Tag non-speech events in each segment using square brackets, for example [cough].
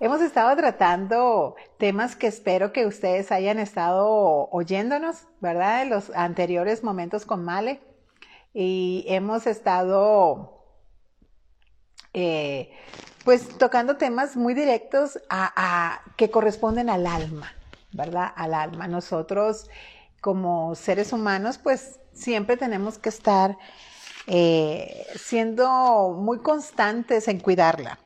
Hemos estado tratando temas que espero que ustedes hayan estado oyéndonos, ¿verdad? En los anteriores momentos con Male. Y hemos estado, eh, pues, tocando temas muy directos a, que corresponden al alma, ¿verdad? Al alma. Nosotros, como seres humanos, pues, siempre tenemos que estar eh, siendo muy constantes en cuidarla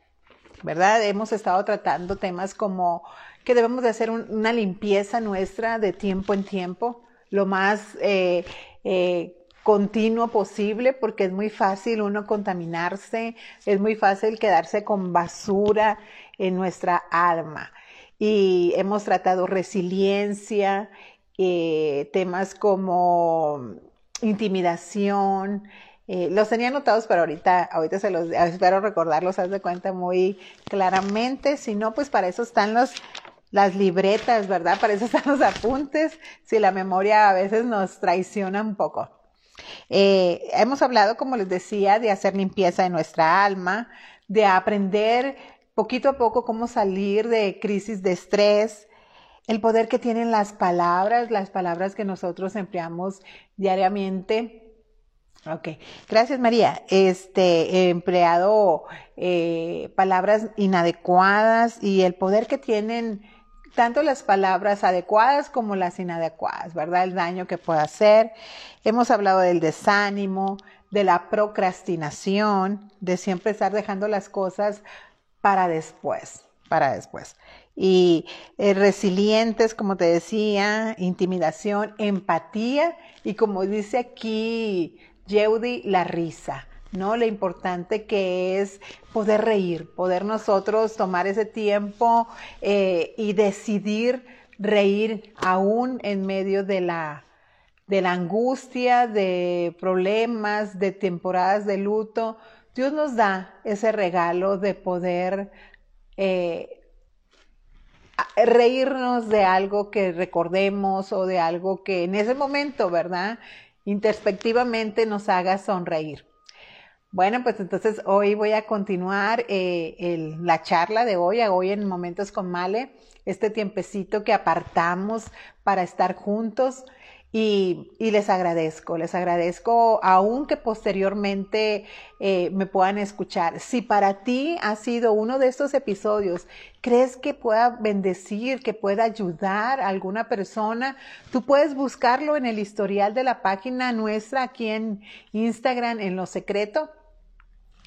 ¿verdad? Hemos estado tratando temas como que debemos de hacer una limpieza nuestra de tiempo en tiempo, lo más eh, eh, continuo posible, porque es muy fácil uno contaminarse, es muy fácil quedarse con basura en nuestra alma. Y hemos tratado resiliencia, eh, temas como intimidación, eh, los tenía anotados, pero ahorita, ahorita se los espero recordarlos, haz de cuenta muy claramente. Si no, pues para eso están los, las libretas, ¿verdad? Para eso están los apuntes, si la memoria a veces nos traiciona un poco. Eh, hemos hablado, como les decía, de hacer limpieza de nuestra alma, de aprender poquito a poco cómo salir de crisis de estrés, el poder que tienen las palabras, las palabras que nosotros empleamos diariamente Ok, gracias María. Este, empleado eh, palabras inadecuadas y el poder que tienen tanto las palabras adecuadas como las inadecuadas, ¿verdad? El daño que puede hacer. Hemos hablado del desánimo, de la procrastinación, de siempre estar dejando las cosas para después, para después. Y eh, resilientes, como te decía, intimidación, empatía y como dice aquí Yeudi, la risa, ¿no? Lo importante que es poder reír, poder nosotros tomar ese tiempo eh, y decidir reír aún en medio de la, de la angustia, de problemas, de temporadas de luto. Dios nos da ese regalo de poder eh, reírnos de algo que recordemos o de algo que en ese momento, ¿verdad? Introspectivamente nos haga sonreír. Bueno, pues entonces hoy voy a continuar eh, la charla de hoy, hoy en Momentos con Male, este tiempecito que apartamos para estar juntos. Y, les agradezco, les agradezco aún que posteriormente eh, me puedan escuchar. Si para ti ha sido uno de estos episodios, crees que pueda bendecir, que pueda ayudar a alguna persona, tú puedes buscarlo en el historial de la página nuestra aquí en Instagram en lo secreto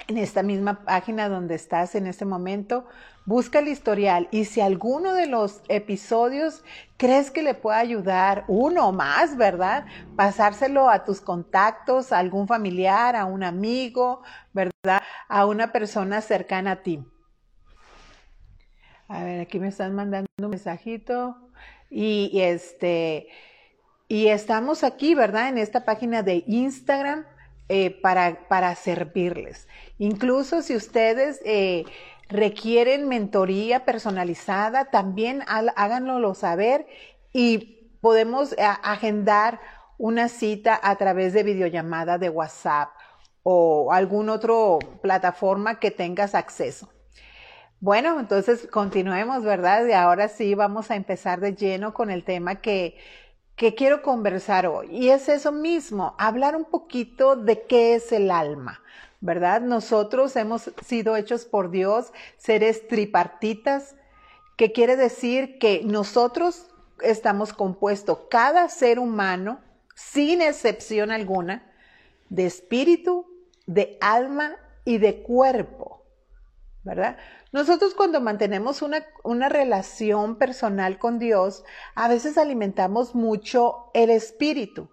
en esta misma página donde estás en este momento, busca el historial y si alguno de los episodios crees que le pueda ayudar, uno o más, ¿verdad? Pasárselo a tus contactos, a algún familiar, a un amigo, ¿verdad? A una persona cercana a ti. A ver, aquí me están mandando un mensajito y, este, y estamos aquí, ¿verdad? En esta página de Instagram eh, para, para servirles. Incluso si ustedes eh, requieren mentoría personalizada, también háganlo saber y podemos eh, agendar una cita a través de videollamada de WhatsApp o alguna otra plataforma que tengas acceso. Bueno, entonces continuemos, ¿verdad? Y ahora sí vamos a empezar de lleno con el tema que, que quiero conversar hoy. Y es eso mismo, hablar un poquito de qué es el alma. ¿Verdad? Nosotros hemos sido hechos por Dios seres tripartitas, que quiere decir que nosotros estamos compuestos, cada ser humano, sin excepción alguna, de espíritu, de alma y de cuerpo, ¿verdad? Nosotros cuando mantenemos una, una, relación personal con Dios, a veces alimentamos mucho el espíritu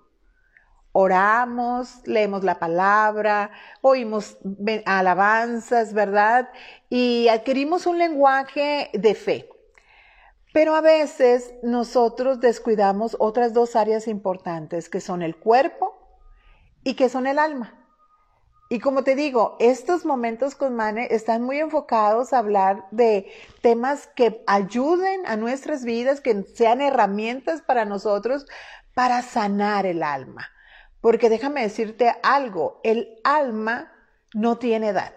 oramos, leemos la palabra, oímos alabanzas, ¿verdad? Y adquirimos un lenguaje de fe. Pero a veces nosotros descuidamos otras dos áreas importantes, que son el cuerpo y que son el alma. Y como te digo, estos momentos con Mane están muy enfocados a hablar de temas que ayuden a nuestras vidas, que sean herramientas para nosotros para sanar el alma. Porque déjame decirte algo, el alma no tiene edad,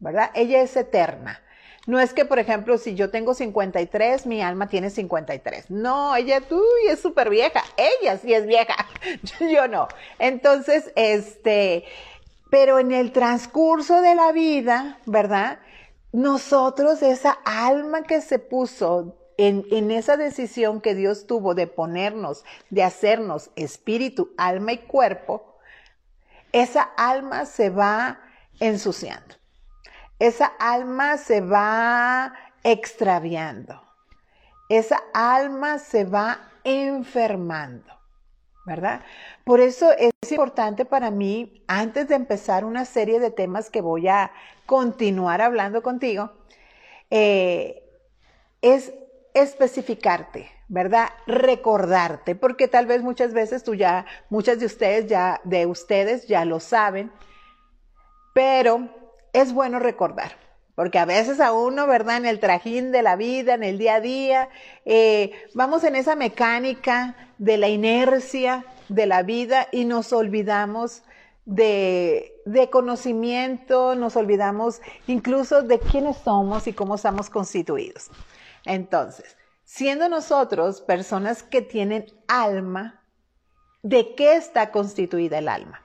¿verdad? Ella es eterna. No es que, por ejemplo, si yo tengo 53, mi alma tiene 53. No, ella, tú, es súper vieja. Ella sí es vieja. [laughs] yo no. Entonces, este, pero en el transcurso de la vida, ¿verdad? Nosotros, esa alma que se puso en, esa decisión que Dios tuvo de ponernos, de hacernos espíritu, alma y cuerpo, esa alma se va ensuciando. Esa alma se va extraviando. Esa alma se va enfermando. ¿verdad? Por eso es importante para mí, antes de empezar una serie de temas que voy a continuar hablando contigo, eh, es especificarte, ¿verdad? Recordarte, porque tal vez muchas veces tú ya, muchas de ustedes ya, de ustedes ya lo saben, pero es bueno recordar. Porque a veces a uno, ¿verdad? En el trajín de la vida, en el día a día, eh, vamos en esa mecánica de la inercia de la vida y nos olvidamos de, de, conocimiento, nos olvidamos incluso de quiénes somos y cómo estamos constituidos. Entonces, siendo nosotros personas que tienen alma, ¿de qué está constituida el alma?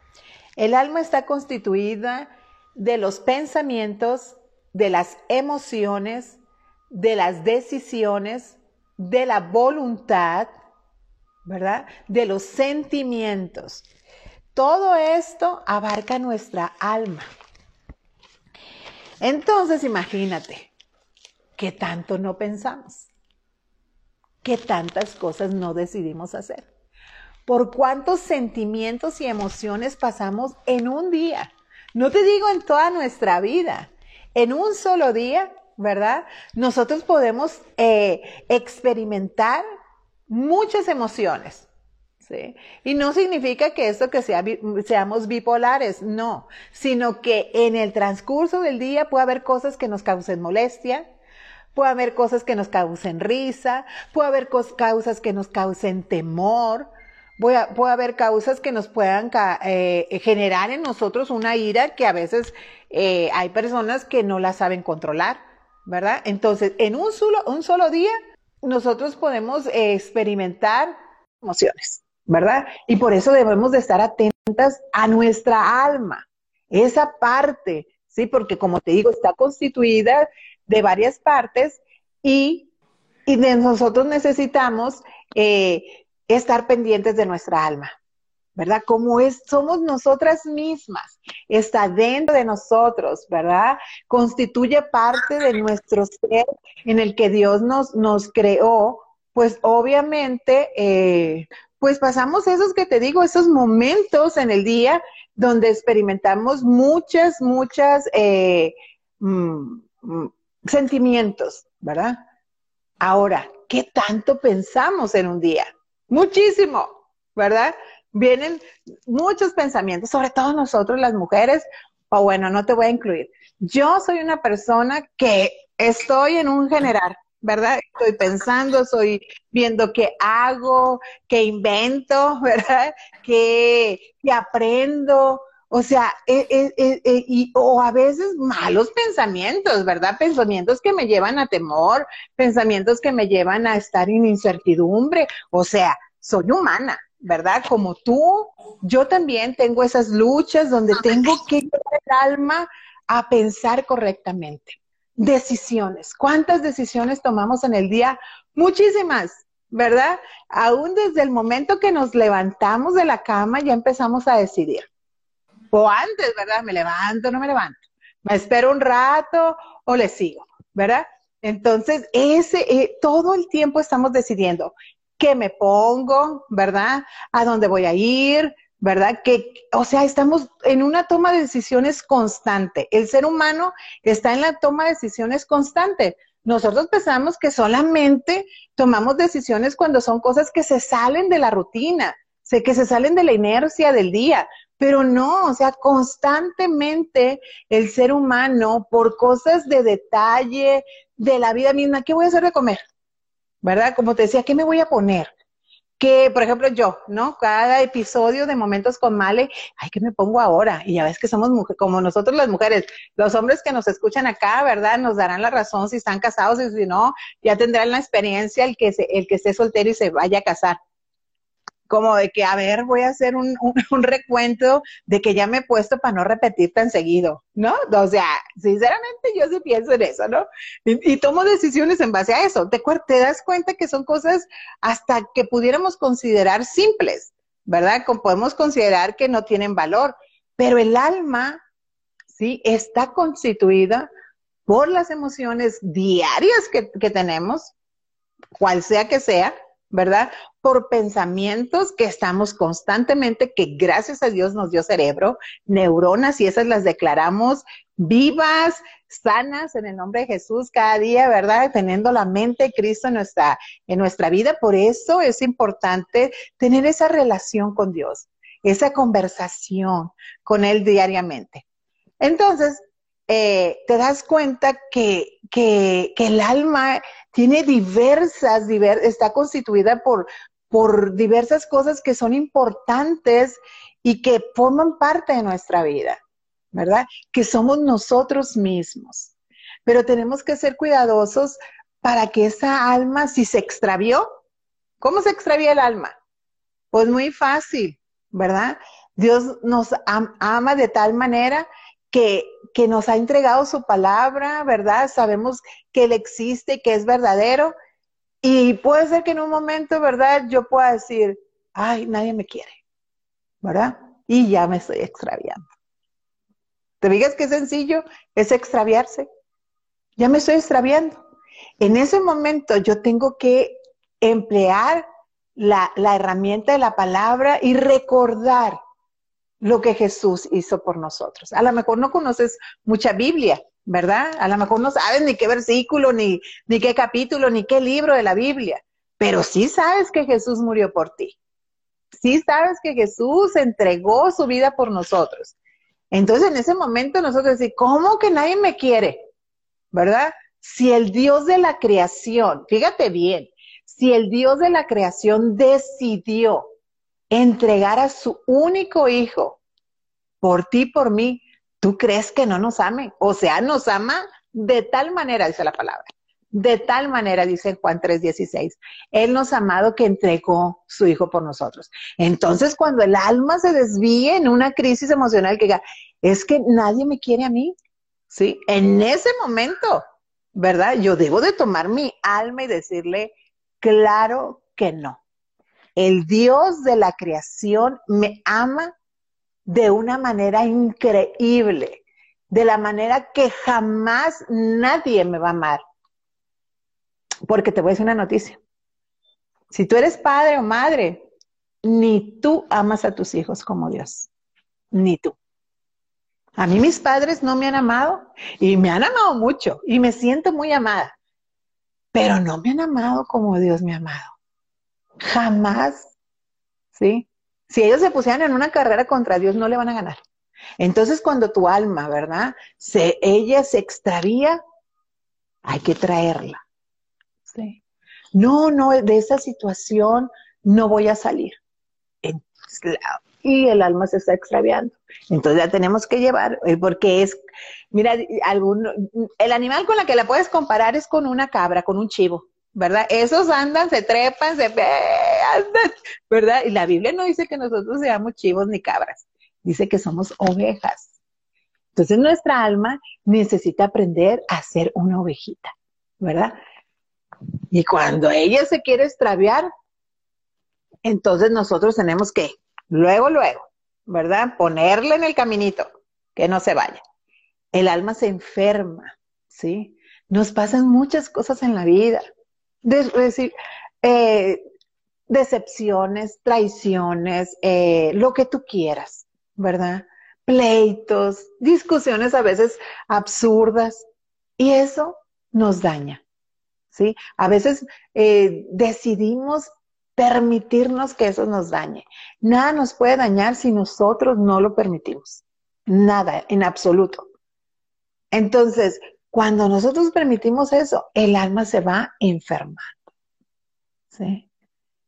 El alma está constituida de los pensamientos, de las emociones, de las decisiones, de la voluntad, ¿verdad? De los sentimientos. Todo esto abarca nuestra alma. Entonces, imagínate, ¿qué tanto no pensamos? ¿Qué tantas cosas no decidimos hacer? ¿Por cuántos sentimientos y emociones pasamos en un día? No te digo en toda nuestra vida, en un solo día, ¿verdad? Nosotros podemos eh, experimentar muchas emociones. ¿sí? Y no significa que esto que sea, seamos bipolares, no, sino que en el transcurso del día puede haber cosas que nos causen molestia, puede haber cosas que nos causen risa, puede haber causas que nos causen temor, puede haber causas que nos puedan eh, generar en nosotros una ira que a veces eh, hay personas que no la saben controlar, ¿verdad? Entonces, en un solo, un solo día, nosotros podemos experimentar emociones, ¿verdad? Y por eso debemos de estar atentas a nuestra alma, esa parte, ¿sí? Porque como te digo, está constituida de varias partes y, y de nosotros necesitamos eh, estar pendientes de nuestra alma, ¿verdad? Como es, somos nosotras mismas, está dentro de nosotros, ¿verdad? Constituye parte de nuestro ser en el que Dios nos, nos creó, pues obviamente, eh, pues pasamos esos que te digo, esos momentos en el día donde experimentamos muchas, muchas eh, mm, mm, sentimientos, ¿verdad? Ahora, ¿qué tanto pensamos en un día? Muchísimo, ¿verdad? vienen muchos pensamientos, sobre todo nosotros las mujeres, o bueno, no te voy a incluir. Yo soy una persona que estoy en un general, ¿verdad? Estoy pensando, estoy viendo qué hago, qué invento, [laughs] ¿verdad? Qué, aprendo. O sea, eh, eh, eh, y, o a veces malos pensamientos, ¿verdad? Pensamientos que me llevan a temor, pensamientos que me llevan a estar en incertidumbre. O sea, soy humana, ¿verdad? Como tú, yo también tengo esas luchas donde tengo que llevar el alma a pensar correctamente. Decisiones. ¿Cuántas decisiones tomamos en el día? Muchísimas, ¿verdad? Aún desde el momento que nos levantamos de la cama ya empezamos a decidir. O antes, ¿verdad? Me levanto, no me levanto. Me espero un rato o le sigo, ¿verdad? Entonces, ese, eh, todo el tiempo estamos decidiendo qué me pongo, ¿verdad? A dónde voy a ir, ¿verdad? Que, o sea, estamos en una toma de decisiones constante. El ser humano está en la toma de decisiones constante. Nosotros pensamos que solamente tomamos decisiones cuando son cosas que se salen de la rutina, que se salen de la inercia del día, pero no, o sea, constantemente el ser humano, por cosas de detalle de la vida misma, ¿qué voy a hacer de comer? ¿verdad? Como te decía, ¿qué me voy a poner? que, por ejemplo, yo, ¿no? Cada episodio de Momentos con Male, ay, ¿qué me pongo ahora? Y ya ves que somos mujeres, como nosotros las mujeres, los hombres que nos escuchan acá, ¿verdad? Nos darán la razón si están casados y si no, ya tendrán la experiencia el que, se, el que esté soltero y se vaya a casar como de que, a ver, voy a hacer un, [laughs] recuento de que ya me he puesto para no repetir tan seguido, ¿no? O sea, sinceramente yo sí pienso en eso, ¿no? Y, tomo decisiones en base a eso. Te, das cuenta que son cosas hasta que pudiéramos considerar simples, ¿verdad? Como podemos considerar que no tienen valor, pero el alma, ¿sí? Está constituida por las emociones diarias que tenemos, cual sea que sea, ¿verdad? Por pensamientos que estamos constantemente, que gracias a Dios nos dio cerebro, neuronas, y esas las declaramos vivas, sanas en el nombre de Jesús cada día, ¿verdad? Teniendo la mente de Cristo en nuestra, en nuestra vida. Por eso es importante tener esa relación con Dios, esa conversación con Él diariamente. Entonces, eh, te das cuenta que, que, el alma tiene diversas, está constituida por, por diversas cosas que son importantes y que forman parte de nuestra vida, ¿verdad? Que somos nosotros mismos. Pero tenemos que ser cuidadosos para que esa alma, si se extravió, ¿cómo se extravía el alma? Pues muy fácil, ¿verdad? Dios nos ama de tal manera que, que nos ha entregado su palabra, ¿verdad? Sabemos que Él existe, que es verdadero. Y puede ser que en un momento, ¿verdad? Yo pueda decir, ay, nadie me quiere, ¿verdad? Y ya me estoy extraviando. ¿Te digas qué sencillo es extraviarse? Ya me estoy extraviando. En ese momento yo tengo que emplear la, la herramienta de la palabra y recordar lo que Jesús hizo por nosotros. A lo mejor no conoces mucha Biblia, ¿verdad? A lo mejor no sabes ni qué versículo, ni, ni qué capítulo, ni qué libro de la Biblia, pero sí sabes que Jesús murió por ti. Sí sabes que Jesús entregó su vida por nosotros. Entonces en ese momento nosotros decimos, ¿cómo que nadie me quiere? ¿Verdad? Si el Dios de la creación, fíjate bien, si el Dios de la creación decidió entregar a su único hijo por ti, por mí, ¿tú crees que no nos ame? O sea, nos ama de tal manera, dice la palabra. De tal manera, dice Juan 3:16, Él nos ha amado que entregó su Hijo por nosotros. Entonces, cuando el alma se desvíe en una crisis emocional que diga, es que nadie me quiere a mí, ¿sí? En ese momento, ¿verdad? Yo debo de tomar mi alma y decirle, claro que no. El Dios de la creación me ama de una manera increíble, de la manera que jamás nadie me va a amar. Porque te voy a decir una noticia. Si tú eres padre o madre, ni tú amas a tus hijos como Dios, ni tú. A mí mis padres no me han amado y me han amado mucho y me siento muy amada, pero no me han amado como Dios me ha amado. Jamás, ¿sí? Si ellos se pusieran en una carrera contra Dios, no le van a ganar. Entonces, cuando tu alma, ¿verdad? Se, ella se extravía, hay que traerla. ¿sí? No, no, de esa situación no voy a salir. Y el alma se está extraviando. Entonces ya tenemos que llevar, eh, porque es, mira, algún, el animal con la que la puedes comparar es con una cabra, con un chivo. ¿Verdad? Esos andan, se trepan, se andan, ¿verdad? Y la Biblia no dice que nosotros seamos chivos ni cabras, dice que somos ovejas. Entonces nuestra alma necesita aprender a ser una ovejita, ¿verdad? Y cuando ella se quiere extraviar, entonces nosotros tenemos que, luego, luego, ¿verdad? Ponerle en el caminito, que no se vaya. El alma se enferma, ¿sí? Nos pasan muchas cosas en la vida decir, eh, decepciones, traiciones, eh, lo que tú quieras, ¿verdad? Pleitos, discusiones a veces absurdas, y eso nos daña, ¿sí? A veces eh, decidimos permitirnos que eso nos dañe. Nada nos puede dañar si nosotros no lo permitimos. Nada, en absoluto. Entonces, cuando nosotros permitimos eso, el alma se va enfermando. ¿sí?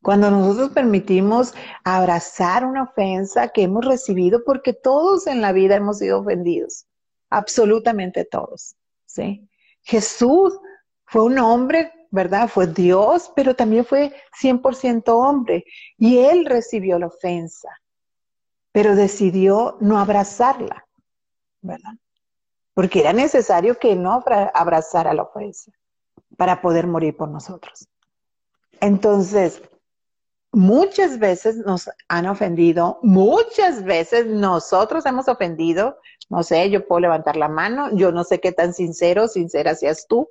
Cuando nosotros permitimos abrazar una ofensa que hemos recibido, porque todos en la vida hemos sido ofendidos, absolutamente todos, ¿sí? Jesús fue un hombre, ¿verdad? Fue Dios, pero también fue 100% hombre y él recibió la ofensa, pero decidió no abrazarla, ¿verdad? Porque era necesario que no abrazara la ofensa para poder morir por nosotros. Entonces, muchas veces nos han ofendido, muchas veces nosotros hemos ofendido, no sé, yo puedo levantar la mano, yo no sé qué tan sincero, sincera seas tú,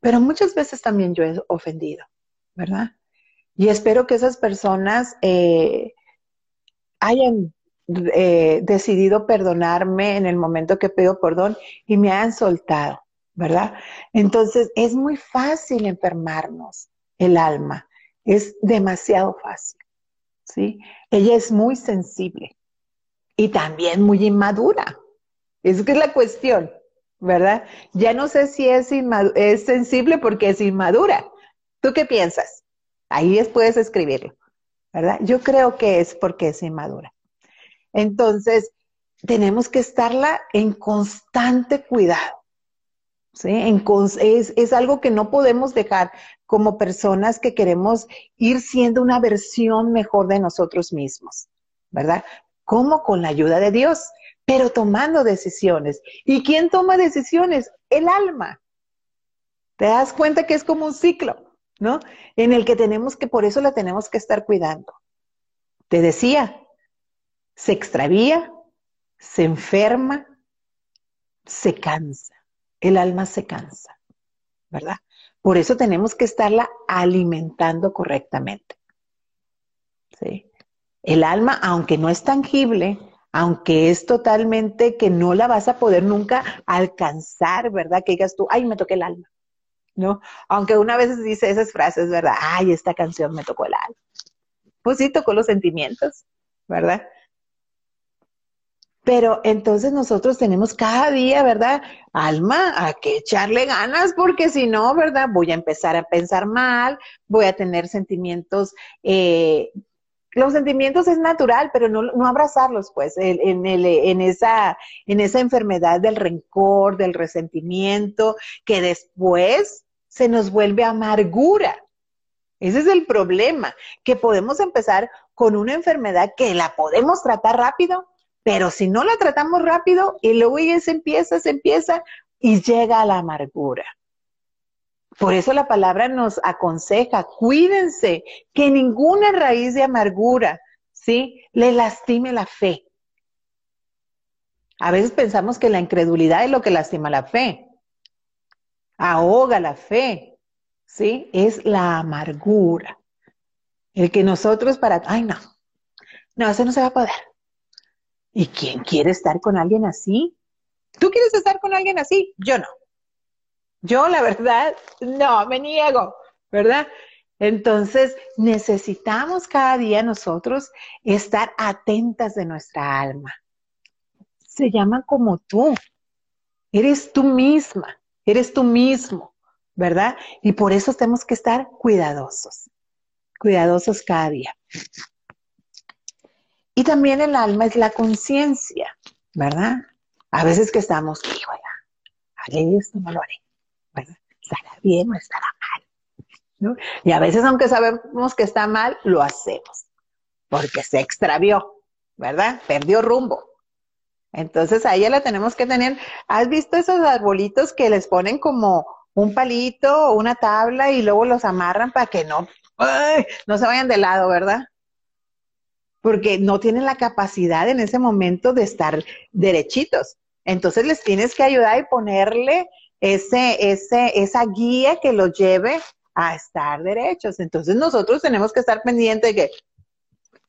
pero muchas veces también yo he ofendido, ¿verdad? Y espero que esas personas eh, hayan eh, decidido perdonarme en el momento que pido perdón y me hayan soltado, ¿verdad? Entonces es muy fácil enfermarnos el alma es demasiado fácil, ¿sí? Ella es muy sensible y también muy inmadura. Es que es la cuestión, ¿verdad? Ya no sé si es, es sensible porque es inmadura. ¿Tú qué piensas? Ahí puedes escribirlo, ¿verdad? Yo creo que es porque es inmadura. Entonces, tenemos que estarla en constante cuidado. ¿sí? es, es, algo que no podemos dejar como personas que queremos ir siendo una versión mejor de nosotros mismos, ¿verdad? Como con la ayuda de Dios, pero tomando decisiones. ¿Y quién toma decisiones? El alma. Te das cuenta que es como un ciclo, ¿no? En el que tenemos que, por eso la tenemos que estar cuidando. Te decía, se extravía, se enferma, se cansa. El alma se cansa, ¿verdad? Por eso tenemos que estarla alimentando correctamente. ¿sí? El alma, aunque no es tangible, aunque es totalmente que no la vas a poder nunca alcanzar, ¿verdad? Que digas tú, ay, me toqué el alma, ¿no? Aunque una vez dice esas frases, ¿verdad? Ay, esta canción me tocó el alma. Pues sí, tocó los sentimientos, ¿verdad? Pero entonces nosotros tenemos cada día, ¿verdad? Alma, a que echarle ganas, porque si no, ¿verdad? Voy a empezar a pensar mal, voy a tener sentimientos. Eh, los sentimientos es natural, pero no, abrazarlos, pues, en esa enfermedad del rencor, del resentimiento, que después se nos vuelve amargura. Ese es el problema, que podemos empezar con una enfermedad que la podemos tratar rápido, pero si no la tratamos rápido y luego ella se empieza, se empieza y llega a la amargura. Por eso la palabra nos aconseja, cuídense que ninguna raíz de amargura, ¿sí? Le lastime la fe. A veces pensamos que la incredulidad es lo que lastima la fe. Ahoga la fe, ¿sí? Es la amargura. El que nosotros para, ay no, no, eso no se va a poder. ¿Y quién quiere estar con alguien así? ¿Tú quieres estar con alguien así? Yo no. Yo, la verdad, no, me niego, ¿verdad? Entonces, necesitamos cada día nosotros estar atentas de nuestra alma. Se llama como tú. Eres tú misma, eres tú mismo, ¿verdad? Y por eso tenemos que estar cuidadosos, cuidadosos cada día. Y también el alma es la conciencia, ¿verdad? A veces que estamos, híjole, haré esto, no lo haré. ¿Estará bien o estará mal? Y a veces, aunque sabemos que está mal, lo hacemos, porque se extravió, ¿verdad? Perdió rumbo. Entonces a ella la tenemos que tener. ¿Has visto esos arbolitos que les ponen como un palito o una tabla y luego los amarran para que no, no se vayan de lado, ¿verdad? Porque no tienen la capacidad en ese momento de estar derechitos. Entonces les tienes que ayudar y ponerle ese, ese, esa guía que los lleve a estar derechos. Entonces nosotros tenemos que estar pendientes de que,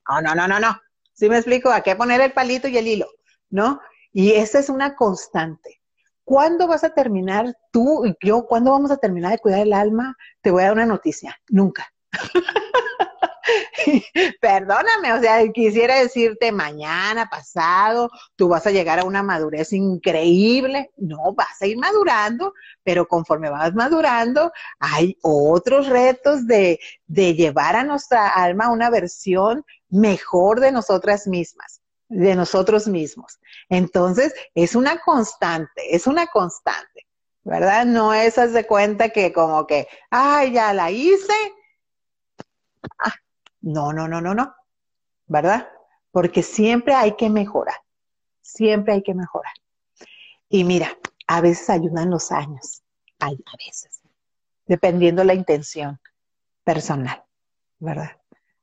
oh, no, no, no, no. ¿Sí me explico? ¿A qué poner el palito y el hilo? ¿No? Y esa es una constante. ¿Cuándo vas a terminar tú y yo? ¿Cuándo vamos a terminar de cuidar el alma? Te voy a dar una noticia. Nunca. [laughs] [laughs] Perdóname, o sea, quisiera decirte mañana, pasado, tú vas a llegar a una madurez increíble. No, vas a ir madurando, pero conforme vas madurando, hay otros retos de, llevar a nuestra alma una versión mejor de nosotras mismas, de nosotros mismos. Entonces, es una constante, es una constante, ¿verdad? No es de cuenta que como que, ay, ya la hice. No, no, no, no, no, ¿verdad? Porque siempre hay que mejorar, siempre hay que mejorar. Y mira, a veces ayudan los años, a veces, dependiendo la intención personal, ¿verdad?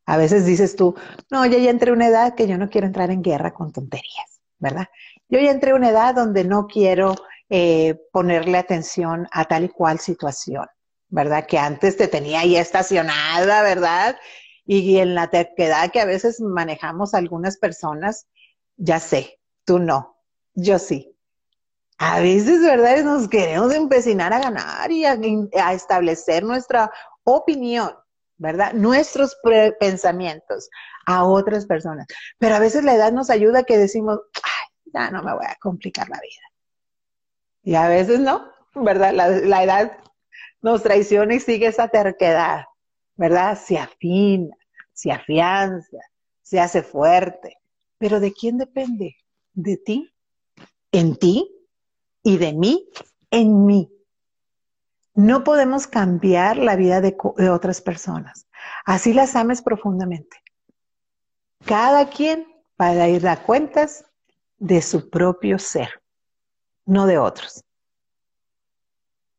A veces dices tú, no, yo ya entré a una edad que yo no quiero entrar en guerra con tonterías, ¿verdad? Yo ya entré a una edad donde no quiero eh, ponerle atención a tal y cual situación, ¿verdad? Que antes te tenía ahí estacionada, ¿verdad? Y en la terquedad que a veces manejamos algunas personas, ya sé, tú no, yo sí. A veces, ¿verdad? Nos queremos empecinar a ganar y a, establecer nuestra opinión, ¿verdad? Nuestros pensamientos a otras personas. Pero a veces la edad nos ayuda que decimos, ay, ya no me voy a complicar la vida. Y a veces no, ¿verdad? La edad nos traiciona y sigue esa terquedad. ¿Verdad? Se afina, se afianza, se hace fuerte. Pero ¿de quién depende? De ti, en ti y de mí, en mí. No podemos cambiar la vida de, otras personas. Así las ames profundamente. Cada quien va a ir a cuentas de su propio ser, no de otros.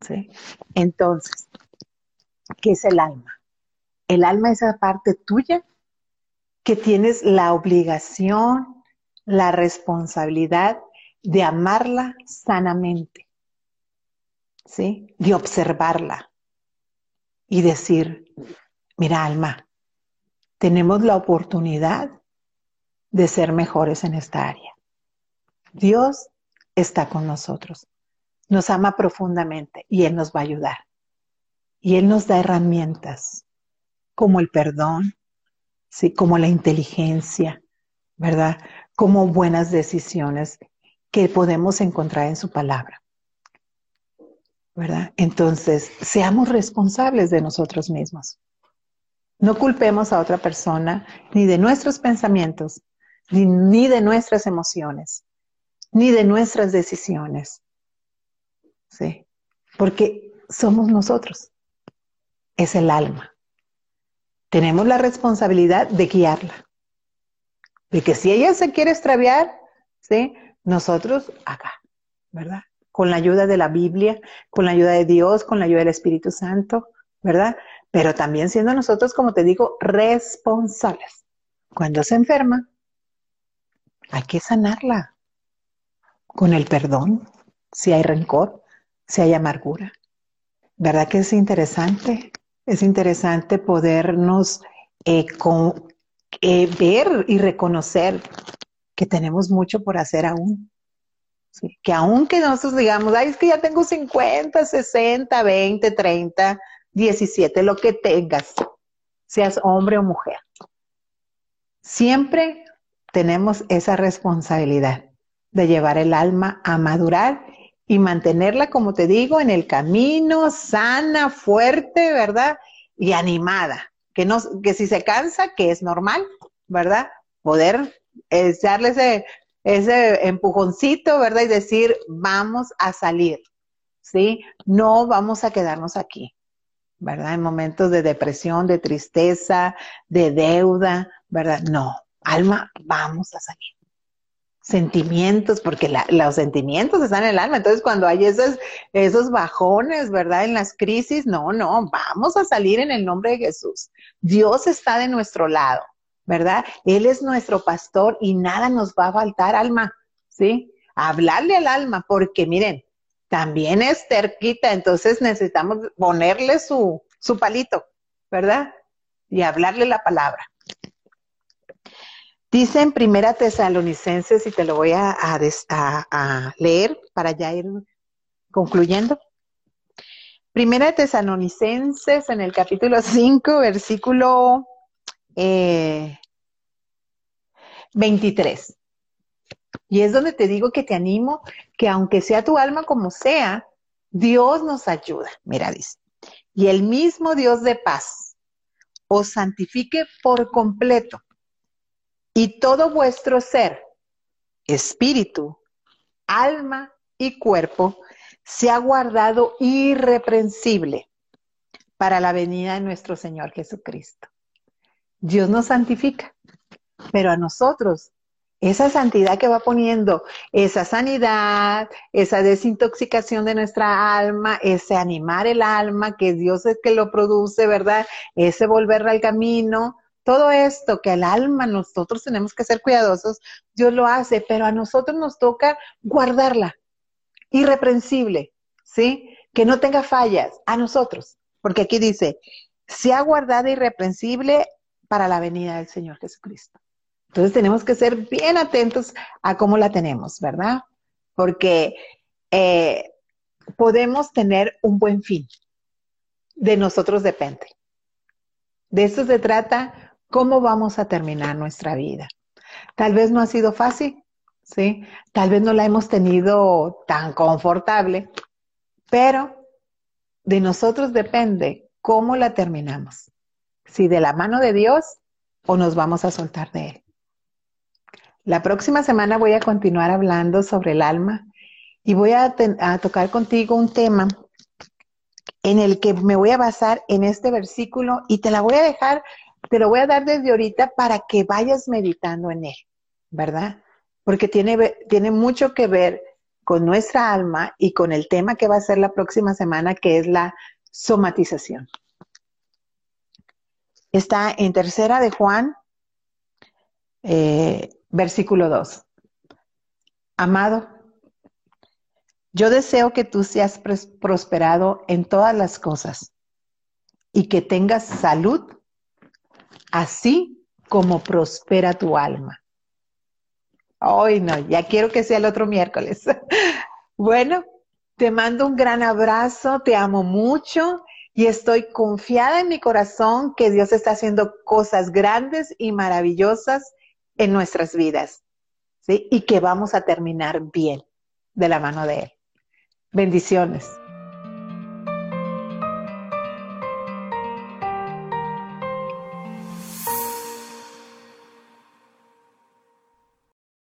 ¿Sí? Entonces, ¿qué es el alma? El alma es esa parte tuya que tienes la obligación, la responsabilidad de amarla sanamente, ¿sí? De observarla y decir, mira alma, tenemos la oportunidad de ser mejores en esta área. Dios está con nosotros, nos ama profundamente y Él nos va a ayudar. Y Él nos da herramientas como el perdón, ¿sí? como la inteligencia, ¿verdad? Como buenas decisiones que podemos encontrar en su palabra. ¿Verdad? Entonces, seamos responsables de nosotros mismos. No culpemos a otra persona ni de nuestros pensamientos, ni, ni de nuestras emociones, ni de nuestras decisiones. ¿Sí? Porque somos nosotros. Es el alma tenemos la responsabilidad de guiarla. De que si ella se quiere extraviar, ¿sí? Nosotros acá, ¿verdad? Con la ayuda de la Biblia, con la ayuda de Dios, con la ayuda del Espíritu Santo, ¿verdad? Pero también siendo nosotros, como te digo, responsables. Cuando se enferma, hay que sanarla con el perdón, si hay rencor, si hay amargura. ¿Verdad que es interesante? Es interesante podernos eh, eh, ver y reconocer que tenemos mucho por hacer aún. Que aunque nosotros digamos, ay, es que ya tengo 50, 60, 20, 30, 17, lo que tengas, seas hombre o mujer. Siempre tenemos esa responsabilidad de llevar el alma a madurar y mantenerla, como te digo, en el camino, sana, fuerte, ¿verdad? Y animada. Que, no, que si se cansa, que es normal, ¿verdad? Poder echarle ese, ese empujoncito, ¿verdad? Y decir, vamos a salir, ¿sí? No vamos a quedarnos aquí, ¿verdad? En momentos de depresión, de tristeza, de deuda, ¿verdad? No, alma, vamos a salir sentimientos, porque los sentimientos están en el alma. Entonces, cuando hay esos, esos bajones, ¿verdad? En las crisis, no, no, vamos a salir en el nombre de Jesús. Dios está de nuestro lado, ¿verdad? Él es nuestro pastor y nada nos va a faltar, alma, ¿sí? Hablarle al alma, porque miren, también es terquita, entonces necesitamos ponerle su, su palito, ¿verdad? Y hablarle la palabra. Dice en Primera Tesalonicenses, y te lo voy a, leer para ya ir concluyendo. Primera Tesalonicenses en el capítulo 5, versículo 23. Eh, y es donde te digo que te animo que aunque sea tu alma como sea, Dios nos ayuda. Mira, dice, y el mismo Dios de paz os santifique por completo y todo vuestro ser, espíritu, alma y cuerpo, sea guardado irreprensible para la venida de nuestro Señor Jesucristo. Dios nos santifica, pero a nosotros esa santidad que va poniendo, esa sanidad, esa desintoxicación de nuestra alma, ese animar el alma, que Dios es que lo produce, ¿verdad? Ese volver al camino, todo esto que el alma nosotros tenemos que ser cuidadosos, Dios lo hace, pero a nosotros nos toca guardarla, irreprensible, ¿sí? Que no tenga fallas, a nosotros, porque aquí dice, sea guardada irreprensible para la venida del Señor Jesucristo. Entonces tenemos que ser bien atentos a cómo la tenemos, ¿verdad? Porque eh, podemos tener un buen fin. De nosotros depende. De eso se trata cómo vamos a terminar nuestra vida. Tal vez no ha sido fácil, ¿sí? Tal vez no la hemos tenido tan confortable, pero de nosotros depende cómo la terminamos. Si de la mano de Dios o nos vamos a soltar de Él. La próxima semana voy a continuar hablando sobre el alma y voy a, tocar contigo un tema en el que me voy a basar en este versículo y te la voy a dejar, te lo voy a dar desde ahorita para que vayas meditando en él, ¿verdad? Porque tiene, tiene mucho que ver con nuestra alma y con el tema que va a ser la próxima semana, que es la somatización. Está en tercera de Juan, eh, Versículo 2. Amado, yo deseo que tú seas prosperado en todas las cosas y que tengas salud, así como prospera tu alma. Hoy no, ya quiero que sea el otro miércoles. [laughs] bueno, te mando un gran abrazo, te amo mucho y estoy confiada en mi corazón que Dios está haciendo cosas grandes y maravillosas en nuestras vidas. Y que vamos a terminar bien de la mano de Él. Bendiciones.